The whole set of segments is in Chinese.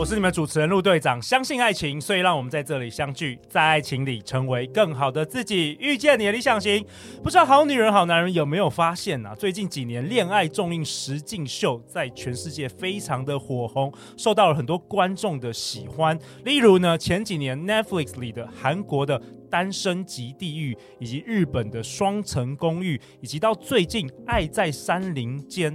我是你们主持人陆队长。相信爱情，所以让我们在这里相聚，在爱情里成为更好的自己，遇见你的理想型。不知道好女人、好男人有没有发现啊？最近几年，恋爱综艺实境秀在全世界非常的火红，受到了很多观众的喜欢。例如呢，前几年 Netflix 里的韩国的《单身即地狱》，以及日本的《双层公寓》，以及到最近《爱在山林间》。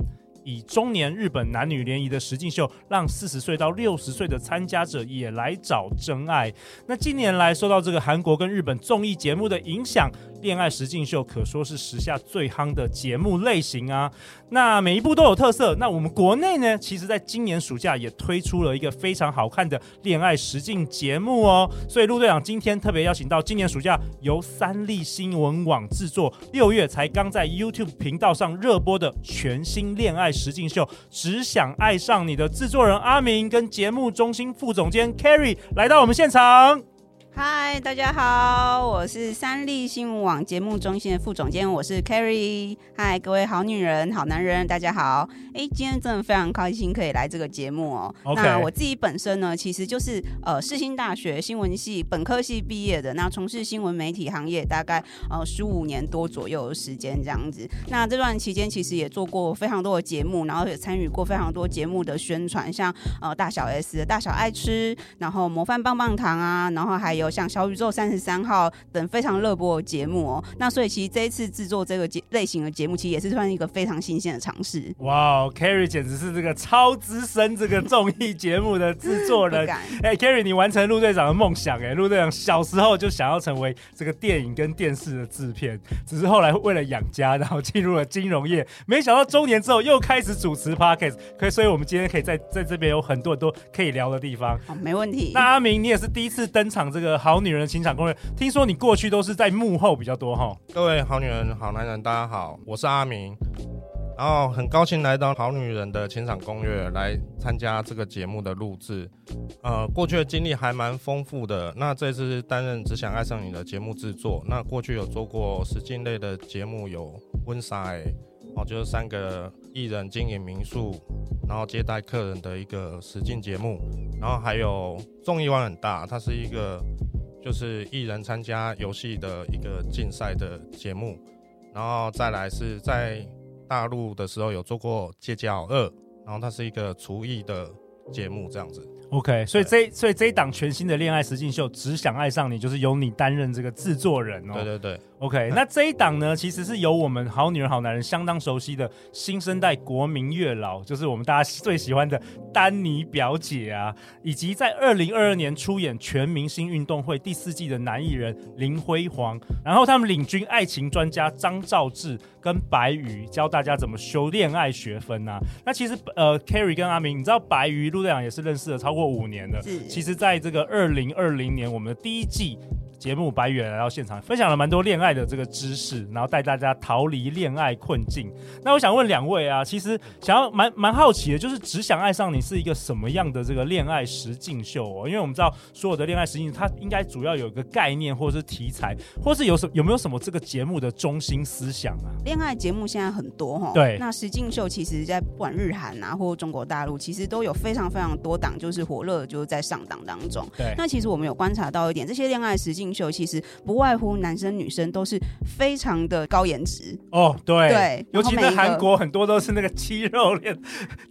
以中年日本男女联谊的实境秀，让四十岁到六十岁的参加者也来找真爱。那近年来受到这个韩国跟日本综艺节目的影响，恋爱实境秀可说是时下最夯的节目类型啊。那每一部都有特色。那我们国内呢，其实在今年暑假也推出了一个非常好看的恋爱实境节目哦。所以陆队长今天特别邀请到今年暑假由三立新闻网制作，六月才刚在 YouTube 频道上热播的全新恋爱实境秀《只想爱上你》的制作人阿明跟节目中心副总监 Carrie 来到我们现场。嗨，大家好，我是三立新闻网节目中心的副总监，我是 Carrie。嗨，各位好女人、好男人，大家好。哎，今天真的非常开心可以来这个节目哦。那我自己本身呢，其实就是呃世新大学新闻系本科系毕业的，那从事新闻媒体行业大概呃十五年多左右的时间这样子。那这段期间其实也做过非常多的节目，然后也参与过非常多节目的宣传，像呃大小 S 大小爱吃，然后模范棒棒糖啊，然后还有。像小宇宙三十三号等非常热播的节目哦，那所以其实这一次制作这个节类型的节目，其实也是算一个非常新鲜的尝试。哇，Carrie 简直是这个超资深这个综艺节目的制作 人。哎，Carrie，你完成陆队长的梦想哎，陆队长小时候就想要成为这个电影跟电视的制片，只是后来为了养家，然后进入了金融业，没想到中年之后又开始主持 Podcast，可以，所以我们今天可以在在这边有很多很多可以聊的地方。好，没问题。那阿明，你也是第一次登场这个。好女人的情场攻略，听说你过去都是在幕后比较多哈。各位好女人、好男人，大家好，我是阿明，然后很高兴来到好女人的情场攻略来参加这个节目的录制。呃，过去的经历还蛮丰富的。那这次担任只想爱上你的节目制作，那过去有做过实境类的节目，有温莎哦，就是三个艺人经营民宿，然后接待客人的一个实境节目，然后还有综艺玩很大，它是一个。就是艺人参加游戏的一个竞赛的节目，然后再来是在大陆的时候有做过《街角二》，然后它是一个厨艺的节目，这样子。OK，所以这所以这一档全新的恋爱实境秀《只想爱上你》，就是由你担任这个制作人哦。对对对。OK，那这一档呢，其实是由我们好女人好男人相当熟悉的新生代国民月老，就是我们大家最喜欢的丹尼表姐啊，以及在二零二二年出演全明星运动会第四季的男艺人林辉煌，然后他们领军爱情专家张兆志跟白瑜，教大家怎么修恋爱学分啊。那其实呃，Carrie 跟阿明，你知道白瑜陆队长也是认识了超过五年的，其实在这个二零二零年我们的第一季。节目白宇来到现场，分享了蛮多恋爱的这个知识，然后带大家逃离恋爱困境。那我想问两位啊，其实想要蛮蛮好奇的，就是只想爱上你是一个什么样的这个恋爱实境秀哦？因为我们知道所有的恋爱实境，它应该主要有一个概念，或者是题材，或是有什有没有什么这个节目的中心思想啊？恋爱节目现在很多哈，对。那实境秀其实，在不管日韩啊，或中国大陆，其实都有非常非常多档，就是火热，就是在上档当中。对。那其实我们有观察到一点，这些恋爱实境秀其实不。外乎男生女生都是非常的高颜值哦，对对，尤其在韩国很多都是那个肌肉练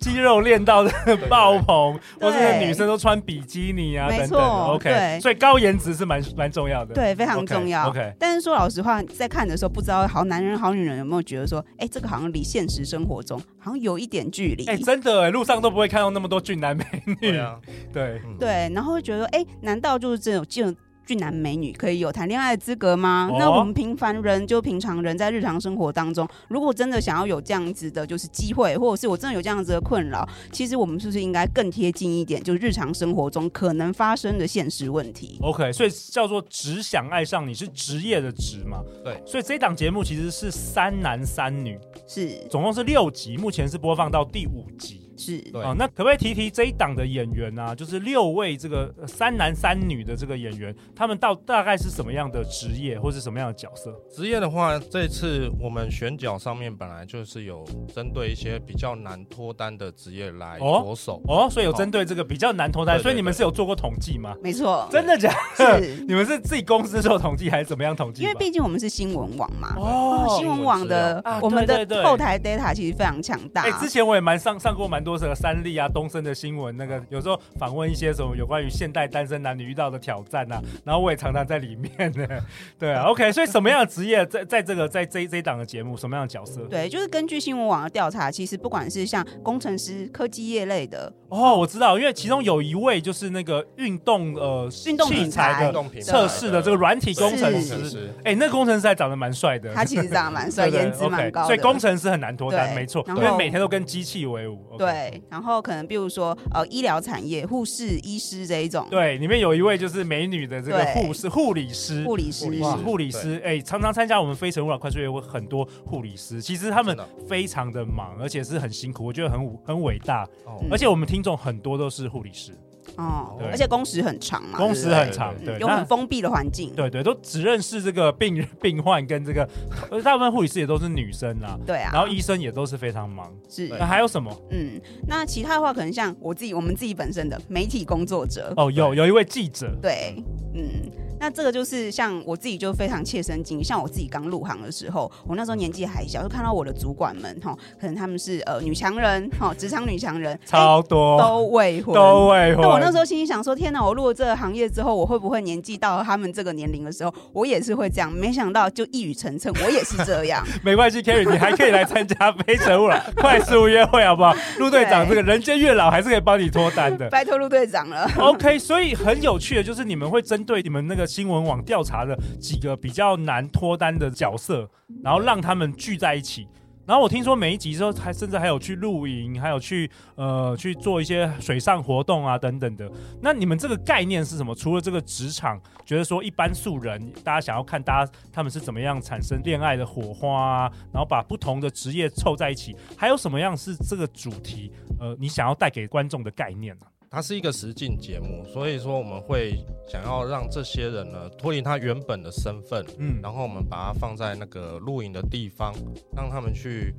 肌肉练到的爆棚，或是女生都穿比基尼啊等等。OK，所以高颜值是蛮蛮重要的，对，非常重要。OK，, okay 但是说老实话，在看的时候，不知道好男人好女人有没有觉得说，哎，这个好像离现实生活中好像有一点距离。哎，真的哎，路上都不会看到那么多俊男美女。对啊，对对，然后会觉得，哎，难道就是这种这种俊男美女可以有谈恋爱的资格吗？哦、那我们平凡人就平常人在日常生活当中，如果真的想要有这样子的，就是机会，或者是我真的有这样子的困扰，其实我们是不是应该更贴近一点，就是日常生活中可能发生的现实问题？OK，所以叫做只想爱上你是职业的职嘛？对，所以这档节目其实是三男三女，是总共是六集，目前是播放到第五集。是啊、哦，那可不可以提提这一档的演员啊？就是六位这个三男三女的这个演员，他们到大概是什么样的职业，或是什么样的角色？职业的话，这次我们选角上面本来就是有针对一些比较难脱单的职业来着手哦，哦，所以有针对这个比较难脱单，所以你们是有做过统计吗？没错，真的假的？是，你们是自己公司做统计还是怎么样统计？因为毕竟我们是新闻网嘛，哦，新闻网的、啊、我们的后台 data 其实非常强大。哎、欸，之前我也蛮上上过蛮多这个三立啊。东森的新闻，那个有时候访问一些什么有关于现代单身男女遇到的挑战啊，然后我也常常在里面呢。对啊，OK，所以什么样的职业在在这个在这这一档的节目，什么样的角色？对，就是根据新闻网的调查，其实不管是像工程师、科技业类的，哦，我知道，因为其中有一位就是那个运动呃运动器材的测试的这个软体工程师，哎、欸，那个工程师还长得蛮帅的，他其实长得蛮帅，颜值蛮高，所以工程师很难脱单，没错，因为每天都跟机器为伍。对，okay、然后可能比如说呃医疗产业护士、医师这一种，对，里面有一位就是美女的这个护士、护理师、护理师、哇，护理师，哎、欸，常常参加我们非诚勿扰快速约会很多护理师，其实他们非常的忙，而且是很辛苦，我觉得很很伟大、嗯，而且我们听众很多都是护理师。哦，而且工时很长嘛，工时很长，对，有很封闭的环境，对，对对，都只认识这个病病患跟这个，而大部分护理师也都是女生啦，对啊，然后医生也都是非常忙，是，那还有什么？嗯，那其他的话可能像我自己，我们自己本身的媒体工作者，哦，有有一位记者，对，嗯。那这个就是像我自己就非常切身经历，像我自己刚入行的时候，我那时候年纪还小，就看到我的主管们哈，可能他们是呃女强人哈，职场女强人超多，都未婚，都未婚。那我那时候心里想说，天哪，我入了这个行业之后，我会不会年纪到了他们这个年龄的时候，我也是会这样？没想到就一语成谶，我也是这样。没关系，Kerry，你还可以来参加《非诚勿扰》快速约会，好不好？陆队长，这个人间月老还是可以帮你脱单的，拜托陆队长了。OK，所以很有趣的就是你们会针对你们那个新闻网调查。的几个比较难脱单的角色，然后让他们聚在一起。然后我听说每一集之后，还甚至还有去露营，还有去呃去做一些水上活动啊等等的。那你们这个概念是什么？除了这个职场，觉得说一般素人，大家想要看大家他们是怎么样产生恋爱的火花啊，然后把不同的职业凑在一起，还有什么样是这个主题？呃，你想要带给观众的概念呢？它是一个实境节目，所以说我们会想要让这些人呢脱离他原本的身份，嗯，然后我们把它放在那个录影的地方，让他们去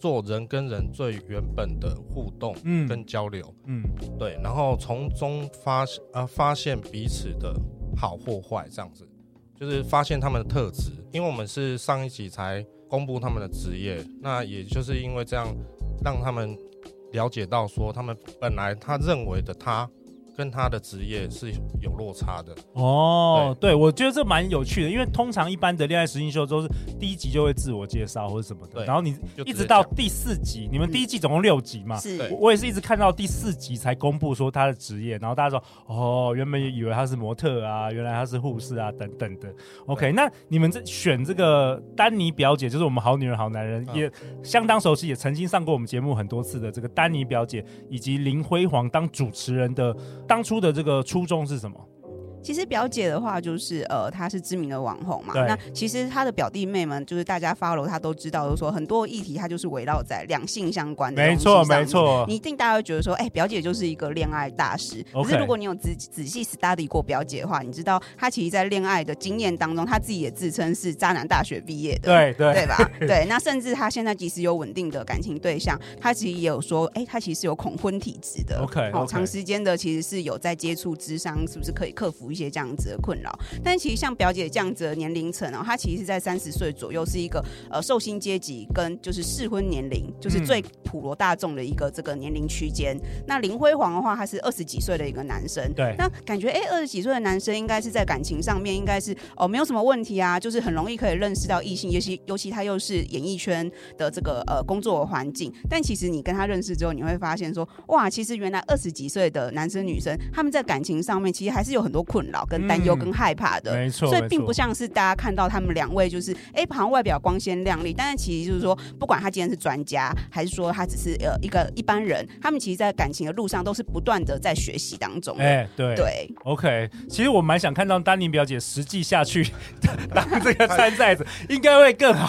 做人跟人最原本的互动，嗯，跟交流，嗯，对，然后从中发呃发现彼此的好或坏，这样子，就是发现他们的特质，因为我们是上一集才公布他们的职业，那也就是因为这样让他们。了解到说，他们本来他认为的他。跟他的职业是有落差的哦，对，对我觉得这蛮有趣的，因为通常一般的恋爱实境秀都是第一集就会自我介绍或者什么的，然后你一直到第四集，你们第一季总共六集嘛，是，我也是一直看到第四集才公布说他的职业，然后大家说哦，原本以为他是模特啊，原来他是护士啊等等的。OK，那你们这选这个丹尼表姐，就是我们好女人好男人也相当熟悉，也曾经上过我们节目很多次的这个丹尼表姐，以及林辉煌当主持人的。当初的这个初衷是什么？其实表姐的话就是呃，她是知名的网红嘛。那其实她的表弟妹们，就是大家 follow 她都知道，就是说很多议题，她就是围绕在两性相关的。没错，没错。你一定大家会觉得说，哎、欸，表姐就是一个恋爱大师。Okay. 可是如果你有仔仔细 study 过表姐的话，你知道她其实，在恋爱的经验当中，她自己也自称是渣男大学毕业的。对对，对吧？对。那甚至她现在即使有稳定的感情对象，她其实也有说，哎、欸，她其实是有恐婚体质的。OK, okay. 哦，长时间的其实是有在接触智商，是不是可以克服一些这样子的困扰，但其实像表姐这样子的年龄层哦，她其实是在三十岁左右，是一个呃受薪阶级跟就是适婚年龄，就是最普罗大众的一个这个年龄区间。嗯、那林辉煌的话，他是二十几岁的一个男生，对，那感觉哎，二十几岁的男生应该是在感情上面应该是哦没有什么问题啊，就是很容易可以认识到异性，尤其尤其他又是演艺圈的这个呃工作的环境。但其实你跟他认识之后，你会发现说哇，其实原来二十几岁的男生女生他们在感情上面其实还是有很多困困扰、跟担忧、跟害怕的。没错，所以并不像是大家看到他们两位就是哎，好像外表光鲜亮丽，但是其实就是说，不管他今天是专家，还是说他只是呃一个一般人，他们其实，在感情的路上都是不断的在学习当中。哎，对对，OK。其实我蛮想看到丹宁表姐实际下去 当这个参赛者，应该会更好，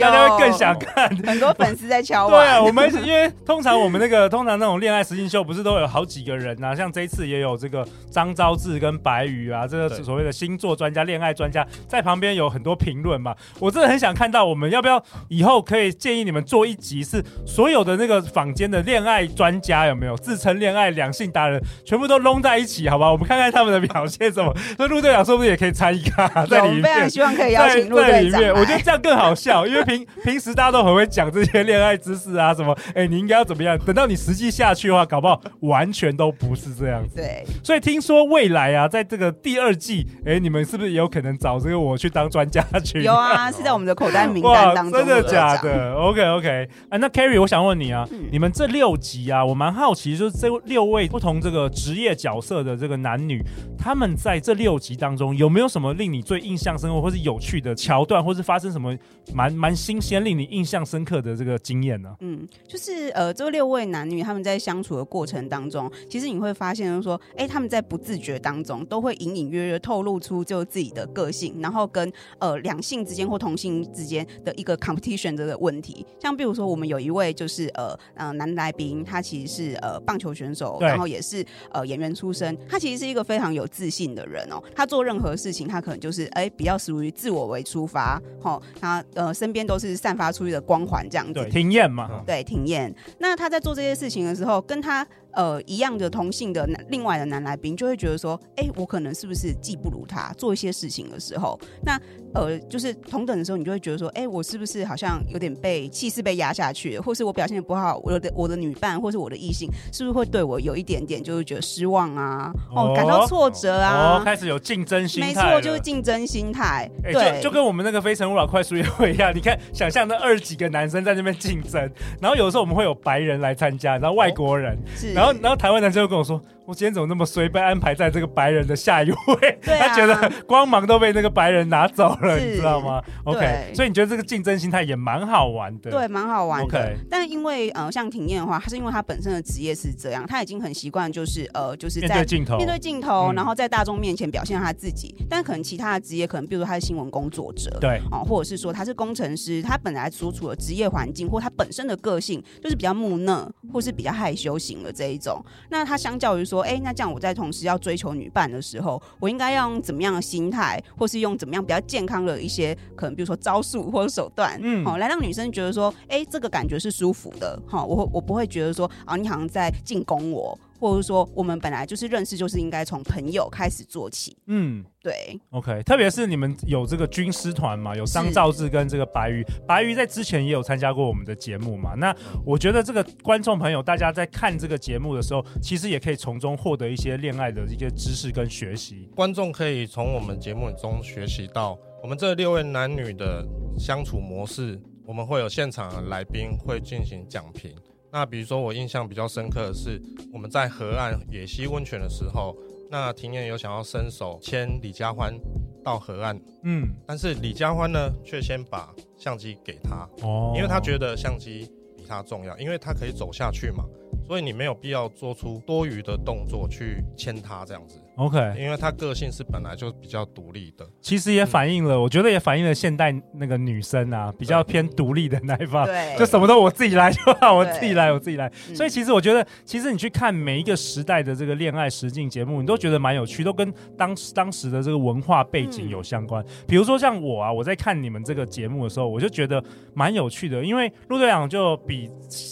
大家会更想看。很多粉丝在敲我。对啊，我们因为通常我们那个通常那种恋爱实境秀，不是都有好几个人啊？像这一次也有这个张昭志跟白宇啊，这个所谓的星座专家、恋爱专家，在旁边有很多评论嘛。我真的很想看到，我们要不要以后可以建议你们做一集，是所有的那个坊间的恋爱专家有没有自称恋爱两性达人，全部都拢在一起，好吧？我们看看他们的表现怎么。所以陆队长说不定也可以参与啊，在里面。非常希望可以邀请陆队长。我觉得这样更好笑，因为平 平时大家都很会讲这些恋爱知识啊，什么哎、欸，你应该要怎么样？等到你实际下去的话，搞不好完全都不是这样子。对。所以听说未来啊，在这个第二季，哎、欸，你们是不是也有可能找这个我去当专家去？有啊，是在我们的口袋名单当中。真的假的？OK OK。啊，那 Carrie，我想问你啊，嗯、你们这六集啊，我蛮好奇，就是这六位不同这个职业角色的这个男女，他们在这六集当中有没有什么令你最印象深刻，或是有趣的桥段，或是发生什么蛮蛮新鲜、令你印象深刻的这个经验呢？嗯，就是呃，这六位男女他们在相处的过程当中，其实你会发现，就是说，哎、欸，他们在不自觉当中都会隐隐约约透露出就自己的个性，然后跟呃两性之间或同性之间的一个 competition 这个问题。像比如说，我们有一位就是呃呃男来宾，他其实是呃棒球选手，然后也是呃演员出身，他其实是一个非常有自信的人哦。他做任何事情，他可能就是哎、欸、比较属于自我为出发，齁，他呃身边都是散发出去的光环这样子。对，体验嘛，对，体验。那他在做这些事情的时候，跟他。呃，一样的同性的男，另外的男来宾就会觉得说，哎、欸，我可能是不是技不如他？做一些事情的时候，那呃，就是同等的时候，你就会觉得说，哎、欸，我是不是好像有点被气势被压下去，或是我表现的不好，我的我的女伴或是我的异性，是不是会对我有一点点就是觉得失望啊？哦，感到挫折啊？哦，开始有竞争心态。没错，就是竞争心态。欸、对，就就跟我们那个《非诚勿扰》快速约会一样，你看，想象那二十几个男生在那边竞争，然后有时候我们会有白人来参加，然后外国人，哦、是，然后然后台湾男生。又跟我说，我今天怎么那么衰，被安排在这个白人的下一位？啊、他觉得光芒都被那个白人拿走了，你知道吗？OK，所以你觉得这个竞争心态也蛮好玩的，对，蛮好玩的。但因为呃，像婷燕的话，她是因为她本身的职业是这样，她已经很习惯，就是呃，就是在面对镜头，面对镜头，然后在大众面前表现她自己。嗯、但可能其他的职业，可能比如说他是新闻工作者，对，哦、呃，或者是说他是工程师，他本来所处的职业环境或他本身的个性就是比较木讷，或是比较害羞型的这一种。那他相较于说，哎、欸，那这样我在同时要追求女伴的时候，我应该要用怎么样的心态，或是用怎么样比较健康的一些可能，比如说招数或者手段，嗯，好，来让女生觉得说，哎、欸，这个感觉是舒服的，哦，我我不会觉得说，啊，你好像在进攻我。或者说，我们本来就是认识，就是应该从朋友开始做起。嗯，对。OK，特别是你们有这个军师团嘛，有张兆志跟这个白瑜，是白瑜在之前也有参加过我们的节目嘛。那我觉得这个观众朋友，大家在看这个节目的时候，其实也可以从中获得一些恋爱的一些知识跟学习。观众可以从我们节目中学习到我们这六位男女的相处模式。我们会有现场的来宾会进行讲评。那比如说，我印象比较深刻的是，我们在河岸野溪温泉的时候，那庭燕有想要伸手牵李佳欢到河岸，嗯，但是李佳欢呢，却先把相机给他，哦，因为他觉得相机比他重要，因为他可以走下去嘛，所以你没有必要做出多余的动作去牵他这样子。OK，因为他个性是本来就比较独立的，其实也反映了，嗯、我觉得也反映了现代那个女生啊，比较偏独立的那一方，对，就什么都我自己来就好，我自己来，我自己来。所以其实我觉得，其实你去看每一个时代的这个恋爱实境节目，你都觉得蛮有趣，都跟当时当时的这个文化背景有相关。嗯、比如说像我啊，我在看你们这个节目的时候，我就觉得蛮有趣的，因为陆队长就比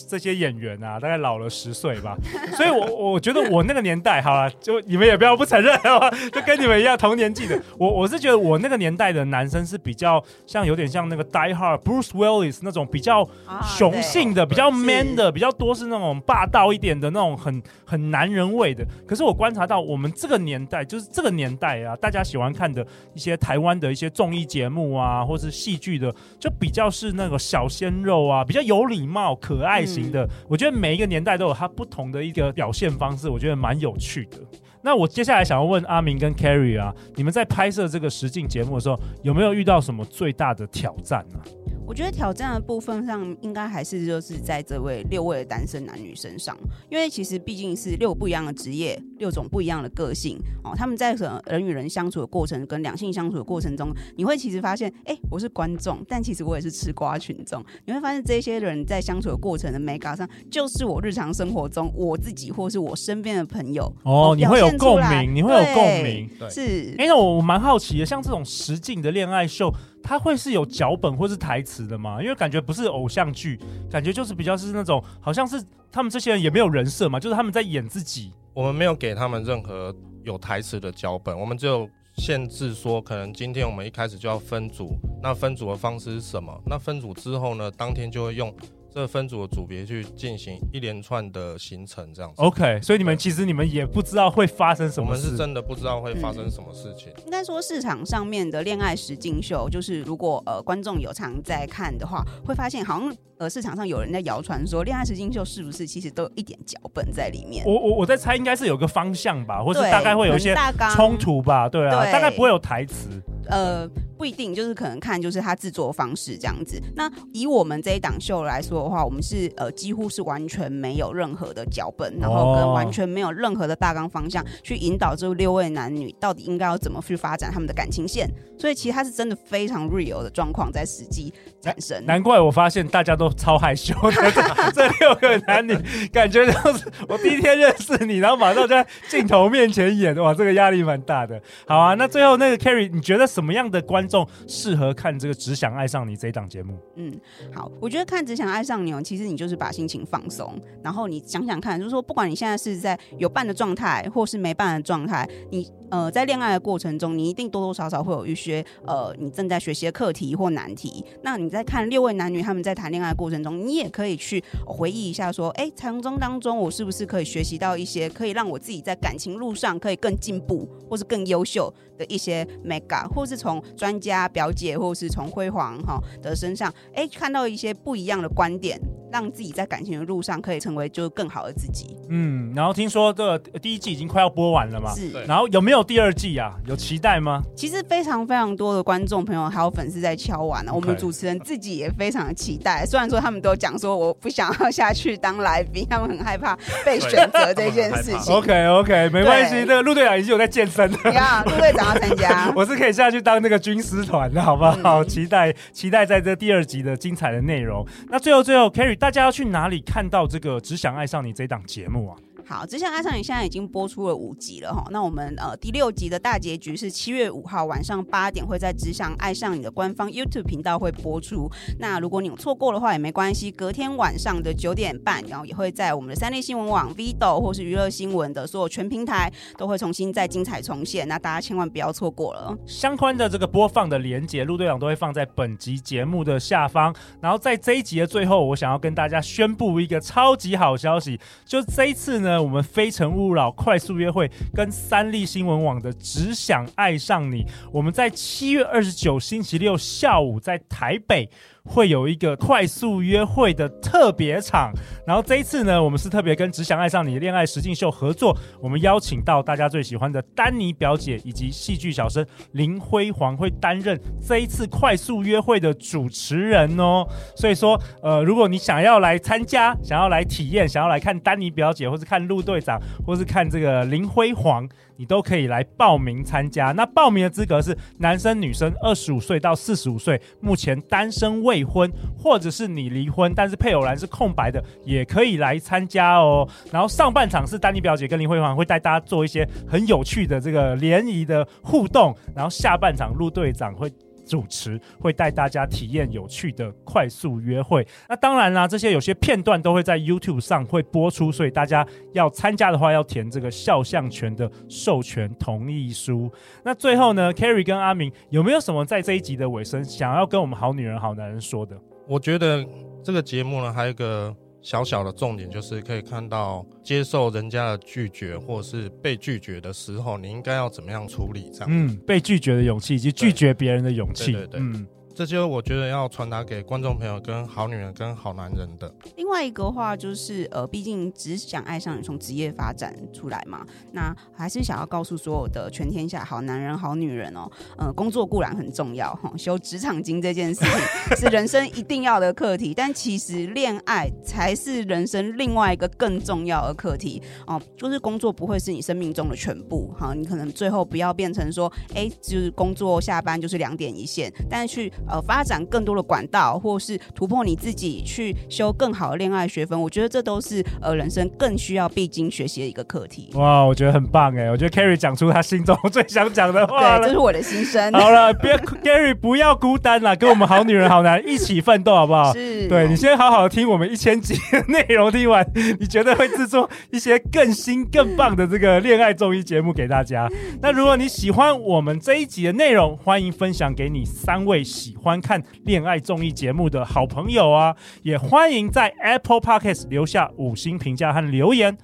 这些演员啊，大概老了十岁吧，所以我我觉得我那个年代，好了，就你们也不要不承认就跟你们一样同年纪的，我我是觉得我那个年代的男生是比较像有点像那个 Die Hard Bruce Willis 那种比较雄性的、啊、比较 man 的、比较多是那种霸道一点的那种很很男人味的。可是我观察到，我们这个年代，就是这个年代啊，大家喜欢看的一些台湾的一些综艺节目啊，或是戏剧的，就比较是那个小鲜肉啊，比较有礼貌、可爱型的。嗯、我觉得每一个年代都有它不同的一个表现方式，我觉得蛮有趣的。那我接下来想要问阿明跟 carry 啊，你们在拍摄这个实境节目的时候，有没有遇到什么最大的挑战呢、啊？我觉得挑战的部分上，应该还是就是在这位六位的单身男女身上，因为其实毕竟是六不一样的职业，六种不一样的个性哦。他们在人与人相处的过程，跟两性相处的过程中，你会其实发现，哎，我是观众，但其实我也是吃瓜群众。你会发现这些人在相处的过程的美感上，就是我日常生活中我自己或是我身边的朋友哦，你会有共鸣，你会有共鸣，对是。哎，那我我蛮好奇的，像这种实境的恋爱秀。他会是有脚本或是台词的吗？因为感觉不是偶像剧，感觉就是比较是那种，好像是他们这些人也没有人设嘛，就是他们在演自己。我们没有给他们任何有台词的脚本，我们就限制说，可能今天我们一开始就要分组，那分组的方式是什么？那分组之后呢，当天就会用。这分组的组别去进行一连串的行程，这样子。OK，所以你们其实你们也不知道会发生什么事。我们是真的不知道会发生什么事情。嗯、应该说市场上面的恋爱实境秀，就是如果呃观众有常在看的话，会发现好像呃市场上有人在谣传说，恋爱实境秀是不是其实都有一点脚本在里面？我我我在猜，应该是有个方向吧，或是大概会有一些冲突吧，对啊，对大概不会有台词。呃，不一定，就是可能看就是他制作方式这样子。那以我们这一档秀来说的话，我们是呃几乎是完全没有任何的脚本，然后跟完全没有任何的大纲方向去引导这六位男女到底应该要怎么去发展他们的感情线。所以其实他是真的非常 real 的状况在实际产生。难怪我发现大家都超害羞的，这六个男女感觉就是我第一天认识你，然后马上在镜头面前演，哇，这个压力蛮大的。好啊，那最后那个 carry 你觉得？什么样的观众适合看这个《只想爱上你》这一档节目？嗯，好，我觉得看《只想爱上你》哦，其实你就是把心情放松，然后你想想看，就是说，不管你现在是在有伴的状态，或是没伴的状态，你。呃，在恋爱的过程中，你一定多多少少会有一些呃，你正在学习的课题或难题。那你在看六位男女他们在谈恋爱的过程中，你也可以去回忆一下，说，哎，从中当中我是不是可以学习到一些可以让我自己在感情路上可以更进步，或是更优秀的一些 mega，或是从专家表姐，或是从辉煌哈的身上，哎，看到一些不一样的观点，让自己在感情的路上可以成为就是更好的自己。嗯，然后听说这个第一季已经快要播完了嘛？是。然后有没有？第二季啊，有期待吗？其实非常非常多的观众朋友还有粉丝在敲碗呢。Okay. 我们主持人自己也非常的期待。虽然说他们都讲说我不想要下去当来宾，他们很害怕被选择这件事情。OK OK，没关系。这个陆队长已经有在健身了。你看，陆队长要参加，我是可以下去当那个军师团的，好不好？嗯、期待期待在这第二集的精彩的内容。那最后最后，Kerry，大家要去哪里看到这个《只想爱上你》这档节目啊？好，只想爱上你现在已经播出了五集了哈。那我们呃第六集的大结局是七月五号晚上八点会在只想爱上你的官方 YouTube 频道会播出。那如果你有错过的话也没关系，隔天晚上的九点半，然后也会在我们的三立新闻网、Vido 或是娱乐新闻的所有全平台都会重新再精彩重现。那大家千万不要错过了。相关的这个播放的连结，陆队长都会放在本集节目的下方。然后在这一集的最后，我想要跟大家宣布一个超级好消息，就这一次呢。我们非诚勿扰快速约会跟三立新闻网的只想爱上你，我们在七月二十九星期六下午在台北。会有一个快速约会的特别场，然后这一次呢，我们是特别跟《只想爱上你》恋爱实境秀合作，我们邀请到大家最喜欢的丹妮表姐以及戏剧小生林辉煌会担任这一次快速约会的主持人哦。所以说，呃，如果你想要来参加，想要来体验，想要来看丹妮表姐，或是看陆队长，或是看这个林辉煌。你都可以来报名参加。那报名的资格是男生、女生，二十五岁到四十五岁，目前单身未婚，或者是你离婚，但是配偶栏是空白的，也可以来参加哦。然后上半场是丹尼表姐跟林辉煌会带大家做一些很有趣的这个联谊的互动，然后下半场陆队长会。主持会带大家体验有趣的快速约会。那当然啦，这些有些片段都会在 YouTube 上会播出，所以大家要参加的话，要填这个肖像权的授权同意书。那最后呢，Kerry 跟阿明有没有什么在这一集的尾声想要跟我们好女人好男人说的？我觉得这个节目呢，还有一个小小的重点，就是可以看到接受人家的拒绝，或是被拒绝的时候，你应该要怎么样处理？这样，嗯，被拒绝的勇气以及拒绝别人的勇气，对对对，这就我觉得要传达给观众朋友、跟好女人、跟好男人的。另外一个话就是，呃，毕竟只想爱上你，从职业发展出来嘛，那还是想要告诉所有的全天下好男人、好女人哦，呃，工作固然很重要哈，修职场经这件事情 是人生一定要的课题，但其实恋爱才是人生另外一个更重要的课题哦。就是工作不会是你生命中的全部哈，你可能最后不要变成说，哎，就是工作下班就是两点一线，但是去。呃，发展更多的管道，或是突破你自己，去修更好的恋爱学分，我觉得这都是呃人生更需要必经学习的一个课题。哇，我觉得很棒哎！我觉得 Kerry 讲出他心中最想讲的话对，这是我的心声。好了，别 Kerry 不要孤单了，跟我们好女人好男人一起奋斗，好不好？是。对，你先好好的听我们一千集的内容，听完你绝对会制作一些更新更棒的这个恋爱综艺节目给大家。那如果你喜欢我们这一集的内容，欢迎分享给你三位喜。观看恋爱综艺节目的好朋友啊，也欢迎在 Apple Podcast 留下五星评价和留言。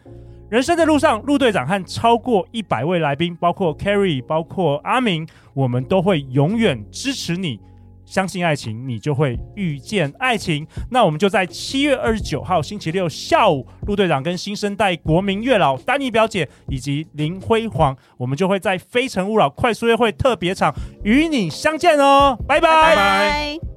人生的路上，陆队长和超过一百位来宾，包括 carry 包括阿明，我们都会永远支持你。相信爱情，你就会遇见爱情。那我们就在七月二十九号星期六下午，陆队长跟新生代国民月老丹尼表姐以及林辉煌，我们就会在《非诚勿扰》快速约会特别场与你相见哦！拜拜。拜拜。